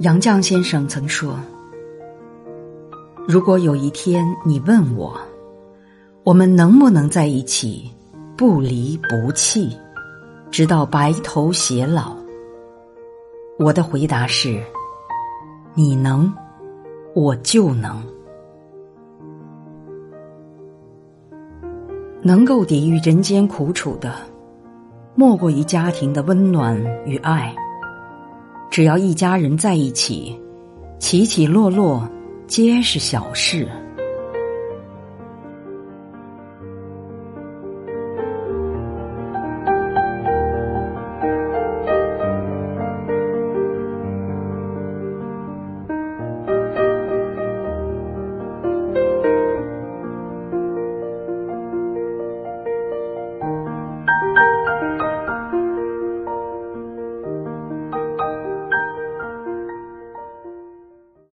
杨绛先生曾说：“如果有一天你问我，我们能不能在一起，不离不弃，直到白头偕老？”我的回答是：“你能，我就能。能够抵御人间苦楚的，莫过于家庭的温暖与爱。”只要一家人在一起，起起落落皆是小事。